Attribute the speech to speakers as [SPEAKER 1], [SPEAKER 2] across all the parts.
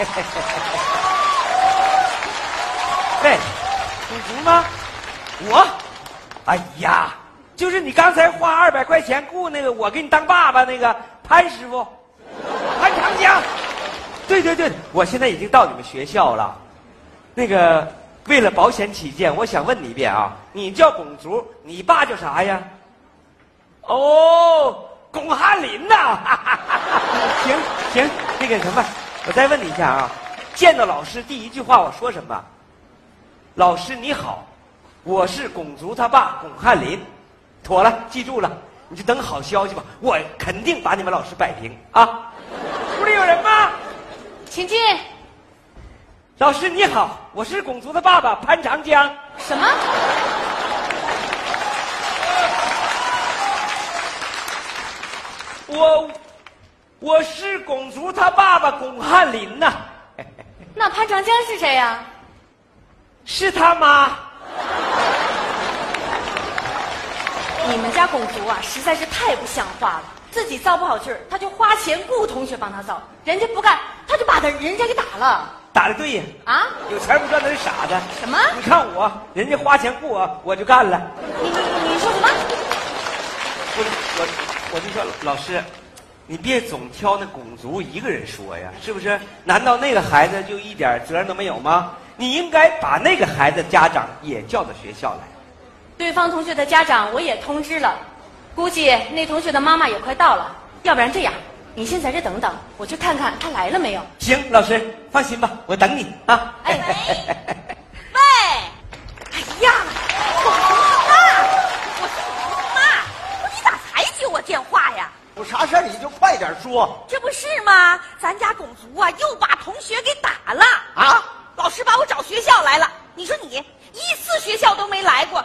[SPEAKER 1] 喂，公主吗？我，哎呀，就是你刚才花二百块钱雇那个我给你当爸爸那个潘师傅，潘长江。对对对，我现在已经到你们学校了。那个，为了保险起见，我想问你一遍啊，你叫龚竹，你爸叫啥呀？哦，巩汉林呐。行行，那个什么，我再问你一下啊，见到老师第一句话我说什么？老师你好，我是巩足他爸巩汉林，妥了，记住了，你就等好消息吧，我肯定把你们老师摆平啊。屋里有人吗？
[SPEAKER 2] 请进。
[SPEAKER 1] 老师你好，我是巩足的爸爸潘长江。
[SPEAKER 2] 什么？
[SPEAKER 1] 我我是龚竹他爸爸巩汉林呐。
[SPEAKER 2] 那潘长江是谁呀？
[SPEAKER 1] 是他妈。
[SPEAKER 2] 你们家龚竹啊，实在是太不像话了。自己造不好句儿，他就花钱雇同学帮他造，人家不干，他就把他人家给打了。
[SPEAKER 1] 打的对呀。
[SPEAKER 2] 啊？
[SPEAKER 1] 有钱不赚那是傻子。
[SPEAKER 2] 什么？
[SPEAKER 1] 你看我，人家花钱雇我，我就干了。
[SPEAKER 2] 你你你说什么？
[SPEAKER 1] 不是我我就说老师，你别总挑那拱卒一个人说呀，是不是？难道那个孩子就一点责任都没有吗？你应该把那个孩子家长也叫到学校来。
[SPEAKER 2] 对方同学的家长我也通知了，估计那同学的妈妈也快到了。要不然这样，你先在这等等，我去看看他来了没有。
[SPEAKER 1] 行，老师放心吧，我等你啊。
[SPEAKER 2] 哎
[SPEAKER 3] 喂，喂，哎呀，龚竹妈，我是龚竹妈，你咋才接我电话呀？
[SPEAKER 4] 有啥事儿你就快点说
[SPEAKER 3] 这不是吗？咱家拱卒啊，又把同学给打了
[SPEAKER 4] 啊！
[SPEAKER 3] 老师把我找学校来了。你说你一次学校都没来过，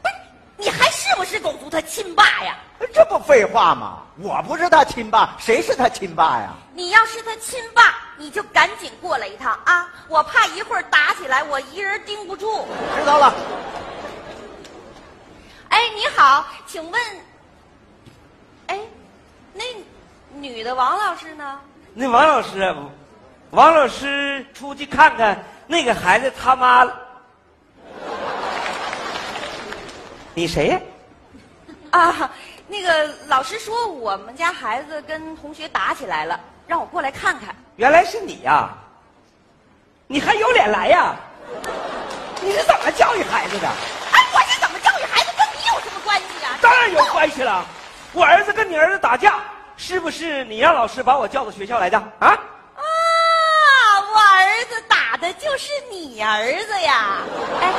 [SPEAKER 3] 不是？你还是不是龚竹他亲爸呀？
[SPEAKER 4] 这不废话吗？我不是他亲爸，谁是他亲爸呀？
[SPEAKER 3] 你要是他亲爸，你就赶紧过来一趟啊！我怕一会儿打起来，我一人盯不住。
[SPEAKER 4] 知道了。
[SPEAKER 3] 哎，你好，请问，哎，那女的王老师呢？
[SPEAKER 1] 那王老师，王老师出去看看那个孩子他妈。你谁呀？
[SPEAKER 3] 啊，那个老师说我们家孩子跟同学打起来了，让我过来看看。
[SPEAKER 1] 原来是你呀！你还有脸来呀？你是怎么教育孩子的？
[SPEAKER 3] 哎，我是怎么教育孩子，跟你有什么关系啊？
[SPEAKER 1] 当然有关系了。我儿子跟你儿子打架，是不是你让老师把我叫到学校来的？啊？
[SPEAKER 3] 啊，我儿子打的就是你儿子呀！哎，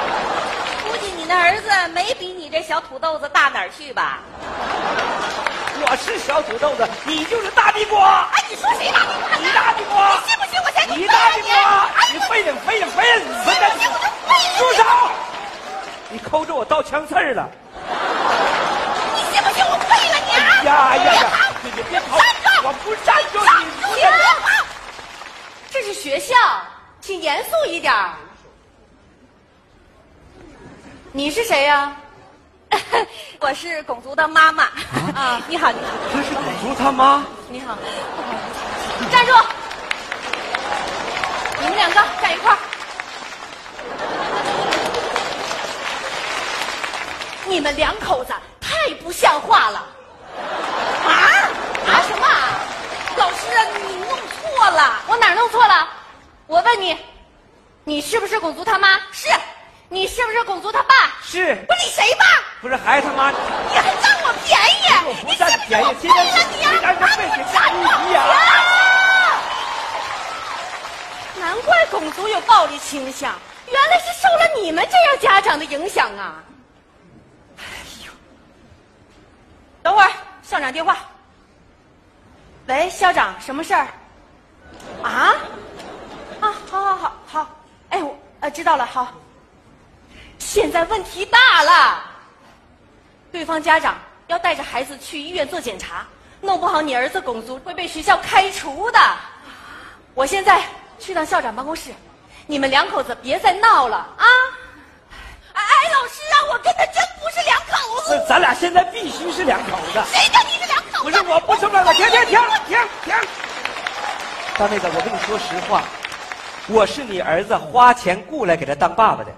[SPEAKER 3] 估计你那儿子没比你这小土豆子大哪儿去吧？
[SPEAKER 1] 我是小土豆子，你就是大地瓜。
[SPEAKER 3] 哎，你说谁大地瓜？
[SPEAKER 1] 你大地瓜！
[SPEAKER 3] 你信不信我先给
[SPEAKER 1] 你大地瓜！
[SPEAKER 3] 哎
[SPEAKER 1] 你废了，废了，废了！你
[SPEAKER 3] 信不信我就废了
[SPEAKER 1] 住手！你抠着我刀枪刺儿了！
[SPEAKER 3] 你信不信我废了你啊？
[SPEAKER 1] 呀呀呀！
[SPEAKER 3] 好
[SPEAKER 1] 你别跑！
[SPEAKER 3] 站住！
[SPEAKER 1] 我不站住！
[SPEAKER 3] 站
[SPEAKER 1] 你
[SPEAKER 3] 别跑！
[SPEAKER 2] 这是学校，请严肃一点儿。你是谁呀？
[SPEAKER 3] 我是龚竹的妈妈
[SPEAKER 2] 啊
[SPEAKER 3] 你好，你好，
[SPEAKER 1] 这是古竹他妈。
[SPEAKER 2] 你好，站住！你们两个站一块儿。你们两口子太不像话了！
[SPEAKER 3] 啊啊什么啊？老师啊，你弄错了，
[SPEAKER 2] 我哪儿弄错了？我问你，你是不是龚竹他妈？
[SPEAKER 3] 是，
[SPEAKER 2] 你是不是龚竹他爸？
[SPEAKER 1] 是
[SPEAKER 3] 不是你谁爸？
[SPEAKER 1] 不是孩子他妈？
[SPEAKER 3] 你还占我便宜？
[SPEAKER 1] 我不
[SPEAKER 3] 你
[SPEAKER 1] 占便宜，
[SPEAKER 3] 信不信我
[SPEAKER 1] 今天
[SPEAKER 3] 了你啊？
[SPEAKER 1] 你让这被你下一级啊！
[SPEAKER 2] 难怪龚竹有暴力倾向，原来是受了你们这样家长的影响啊！哎呦，等会儿，校长电话。喂，校长，什么事儿？啊？啊，好好好好，哎，我呃知道了，好。现在问题大了，对方家长要带着孩子去医院做检查，弄不好你儿子龚足会被学校开除的。我现在去趟校长办公室，你们两口子别再闹了啊！
[SPEAKER 3] 哎哎，老师啊，我跟他真不是两口子。
[SPEAKER 1] 那咱俩现在必须是两口子。
[SPEAKER 3] 谁叫你是两口子？
[SPEAKER 1] 不是我不承认了，停停停停停！大妹子，我跟你说实话，我是你儿子花钱雇来给他当爸爸的。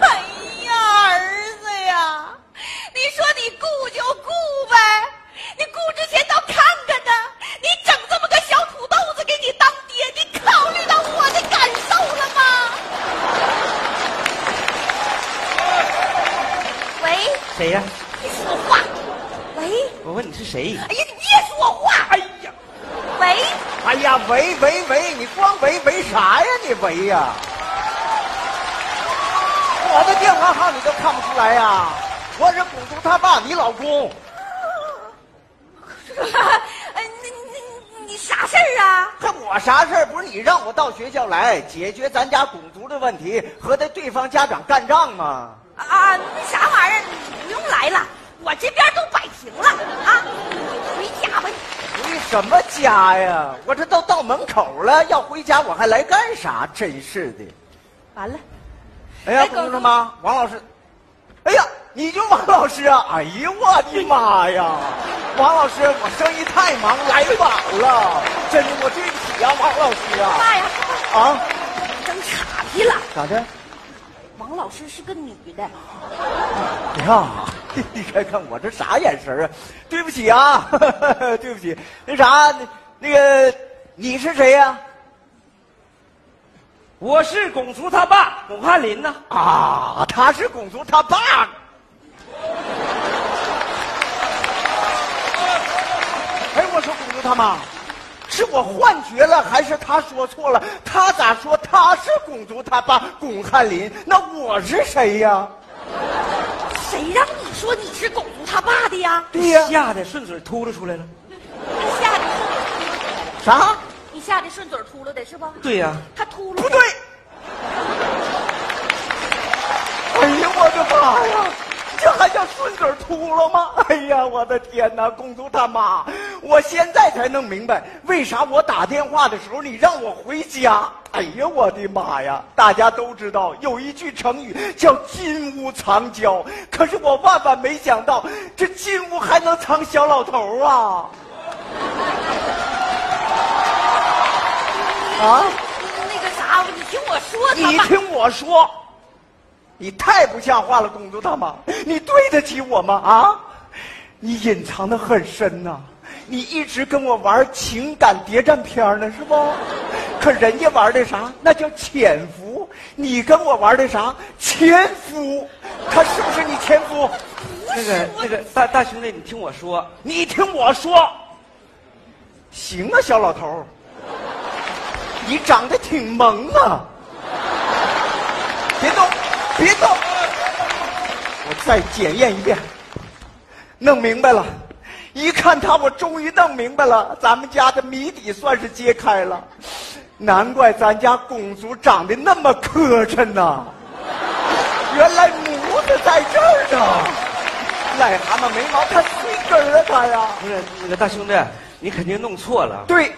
[SPEAKER 3] 哎呀，儿子呀，你说你顾就顾呗，你顾之前倒看看呢，你整这么个小土豆子给你当爹，你考虑到我的感受了吗？喂，
[SPEAKER 1] 谁呀？
[SPEAKER 3] 别说话。喂，
[SPEAKER 1] 我问你是谁？
[SPEAKER 3] 哎呀，你别说话。
[SPEAKER 1] 哎呀，
[SPEAKER 3] 喂，
[SPEAKER 4] 哎呀，喂喂喂，你光喂喂啥呀？你喂呀？我的电话号你都看不出来呀？我是公主他爸，你老公。
[SPEAKER 3] 哎，你你你啥事儿啊？
[SPEAKER 4] 还我啥事儿？不是你让我到学校来解决咱家公族的问题，和那对方家长干仗吗？
[SPEAKER 3] 啊，那啥玩意儿，你不用来了，我这边都摆平了啊，你回家吧。
[SPEAKER 4] 回什么家呀？我这都到门口了，要回家我还来干啥？真是的！
[SPEAKER 3] 完了，
[SPEAKER 4] 哎呀，
[SPEAKER 3] 哎
[SPEAKER 4] 公主妈，王老师，哎呀，你就王老师啊！哎呀，我的妈呀！王老师，我生意太忙，来晚了，真的，我对不起啊，王老师啊！
[SPEAKER 3] 妈呀，
[SPEAKER 4] 啊，
[SPEAKER 3] 整岔劈了。
[SPEAKER 4] 咋的？
[SPEAKER 3] 王老师是个女的，
[SPEAKER 4] 呀，你看看我这啥眼神啊？对不起啊，对不起。那啥，那那个你是谁呀、
[SPEAKER 1] 我是巩叔他爸巩汉林呐。
[SPEAKER 4] 啊？他是公主他爸。哎，我说公主他妈，是我幻觉了，还是他说错了？他咋说他是公主他爸巩汉林？那我是谁呀？
[SPEAKER 3] 谁让你说你是巩族他爸的呀？
[SPEAKER 4] 对呀、
[SPEAKER 1] 吓得顺嘴秃噜出来了。
[SPEAKER 3] 你吓得
[SPEAKER 4] 啥？
[SPEAKER 3] 你吓得顺嘴秃噜的是不？
[SPEAKER 1] 对呀、
[SPEAKER 3] 他秃噜
[SPEAKER 4] 不对！哎呀，我的妈呀！这还叫顺嘴秃噜吗？哎呀，我的天哪！公主他妈，我现在才弄明白，为啥我打电话的时候你让我回家。哎呀，我的妈呀！大家都知道有一句成语叫“金屋藏娇”，可是我万万没想到，这金屋还能藏小老头啊！啊！
[SPEAKER 3] 那个啥，你听我说，
[SPEAKER 4] 你听我说，你太不像话了，公主大妈，你对得起我吗？啊，你隐藏的很深呐、你一直跟我玩情感谍战片呢，是不？可人家玩的啥？那叫潜伏。你跟我玩的啥？潜伏。他是不是你前夫？
[SPEAKER 1] 那个那个大大兄弟，你听我说，
[SPEAKER 4] 你听我说。行啊，小老头儿你长得挺萌啊！别动，别动！我再检验一遍，弄明白了。一看他，我终于弄明白了，咱们家的谜底算是揭开了。难怪咱家公主长得那么磕碜呐、原来模子在这儿呢。癞蛤蟆没毛，它碎根儿啊，它呀。
[SPEAKER 1] 不是那个大兄弟，你肯定弄错了。
[SPEAKER 4] 对，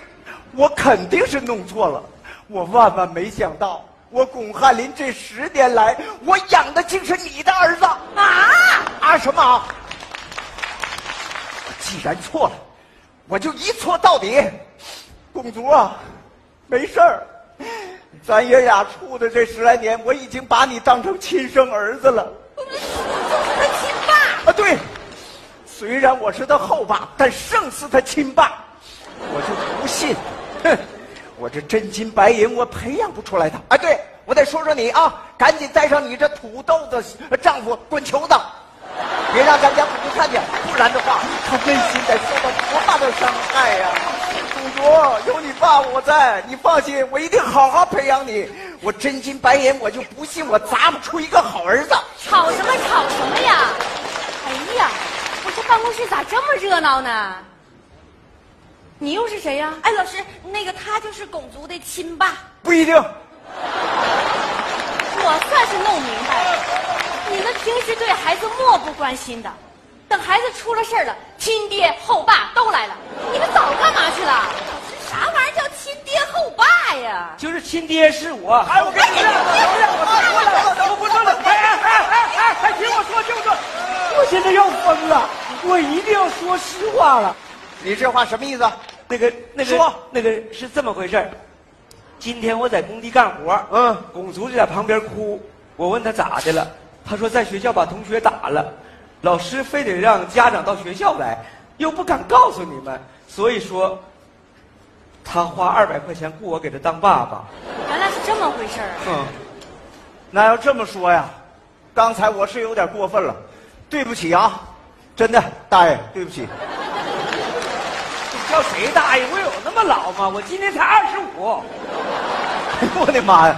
[SPEAKER 4] 我肯定是弄错了。我万万没想到，我巩汉林这十年来，我养的竟是你的儿子啊啊！什么啊？既然错了，我就一错到底。公主啊，没事儿，咱爷俩处的这十来年，我已经把你当成亲生儿子了。
[SPEAKER 3] 就是他亲爸。
[SPEAKER 4] 啊，对，虽然我是他后爸，但胜似他亲爸。我就不信，哼，我这真金白银我培养不出来他。啊，对，我再说说你啊，赶紧带上你这土豆子丈夫滚球子，别让咱家公主看见，不然的话，她内心得受到多大的伤害呀、公主，有你爸我在，你放心，我一定好好培养你。我真金白银，我就不信我砸不出一个好儿子。
[SPEAKER 2] 吵什么吵什么呀？哎呀，我这办公室咋这么热闹呢？你又是谁呀？
[SPEAKER 3] 哎，老师，那个他就是拱族的亲爸。
[SPEAKER 4] 不一定。
[SPEAKER 2] 我算是弄明白了，你们平时对孩子漠不关心的，等孩子出了事儿了，亲爹后爸都来了，你们早干嘛去了？
[SPEAKER 3] 啥玩意儿叫亲爹后爸呀？
[SPEAKER 1] 就是亲爹是我。
[SPEAKER 4] 哎，我跟你让我让我说了，
[SPEAKER 1] 我不说了，哎哎哎哎哎哎，听我说，听我说，我现在要疯了，我一定要说实话了。
[SPEAKER 4] 你这话什么意思？
[SPEAKER 1] 那个那个
[SPEAKER 4] 说
[SPEAKER 1] 那个是这么回事儿今天我在工地干活，
[SPEAKER 4] 嗯
[SPEAKER 1] 龚族就在旁边哭。我问他咋的了，他说在学校把同学打了，老师非得让家长到学校来，又不敢告诉你们，所以说他花二百块钱雇我给他当爸爸。
[SPEAKER 2] 原来是这么回事儿啊！
[SPEAKER 1] 嗯，
[SPEAKER 4] 那要这么说呀，刚才我是有点过分了，对不起啊，真的，大爷，对不起。
[SPEAKER 1] 你叫谁大爷？我有那么老吗？我今年才二十五。
[SPEAKER 4] 哎 呦我的妈呀，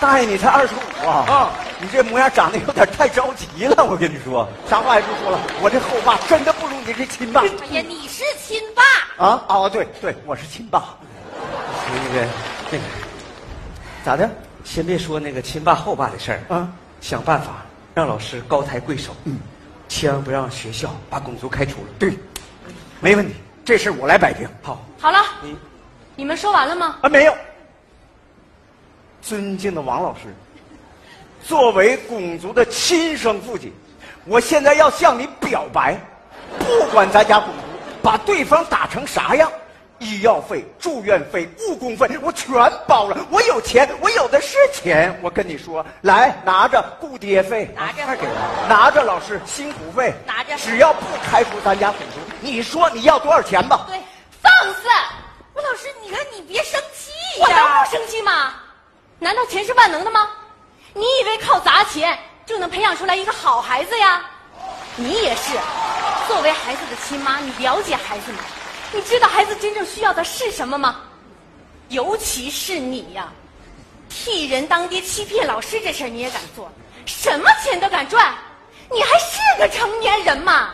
[SPEAKER 4] 大爷你才二十五啊！
[SPEAKER 1] 啊
[SPEAKER 4] 你这模样长得有点太着急了，我跟你说，啥话也不说了，我这后爸真的不如你这亲爸
[SPEAKER 3] 哎呀，你是亲爸，
[SPEAKER 4] 啊！哦，对对，我是亲爸，
[SPEAKER 1] 那个那个，
[SPEAKER 4] 咋的？
[SPEAKER 1] 先别说那个亲爸后爸的事儿
[SPEAKER 4] 啊，
[SPEAKER 1] 想办法让老师高抬贵手，嗯，千万不让学校把龚族开除了。
[SPEAKER 4] 对，没问题，这事我来摆平。
[SPEAKER 1] 好，
[SPEAKER 2] 好了，
[SPEAKER 1] 你
[SPEAKER 2] 你们说完了吗？
[SPEAKER 4] 啊，没有。尊敬的王老师，作为龚族的亲生父亲，我现在要向你表白，不管咱家龚族把对方打成啥样，医药费、住院费、误工费我全包了。我有钱，我有的是钱。我跟你说，来拿着顾爹费，
[SPEAKER 3] 拿着
[SPEAKER 1] 快给了。
[SPEAKER 4] 拿着老师辛苦费，
[SPEAKER 3] 拿着
[SPEAKER 4] 只要不开除咱家龚族，你说你要多少钱吧？
[SPEAKER 3] 对，放肆！我老师，你看你别生气
[SPEAKER 2] 我能不。生气吗？难道钱是万能的吗？你以为靠砸钱就能培养出来一个好孩子呀？你也是，作为孩子的亲妈，你了解孩子吗？你知道孩子真正需要的是什么吗？尤其是你呀，替人当爹、欺骗老师这事儿你也敢做，什么钱都敢赚，你还是个成年人吗？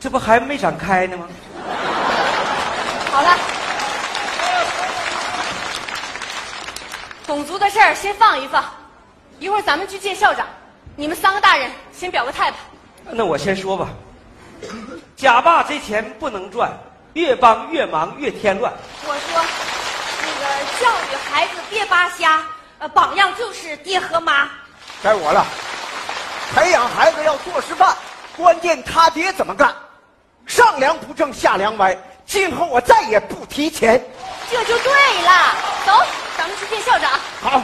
[SPEAKER 1] 这不还没长开呢吗？
[SPEAKER 2] 好了，种族的事儿先放一放，一会儿咱们去见校长。你们三个大人先表个态吧。
[SPEAKER 1] 那我先说吧，假爸这钱不能赚，越帮越忙越添乱。
[SPEAKER 3] 我说，那个教育孩子别扒瞎，呃，榜样就是爹和妈。
[SPEAKER 4] 该我了。培养孩子要做示范，关键他爹怎么干，上梁不正下梁歪。今后我再也不提钱。
[SPEAKER 2] 这就对了。走，咱们去见校长。
[SPEAKER 4] 好。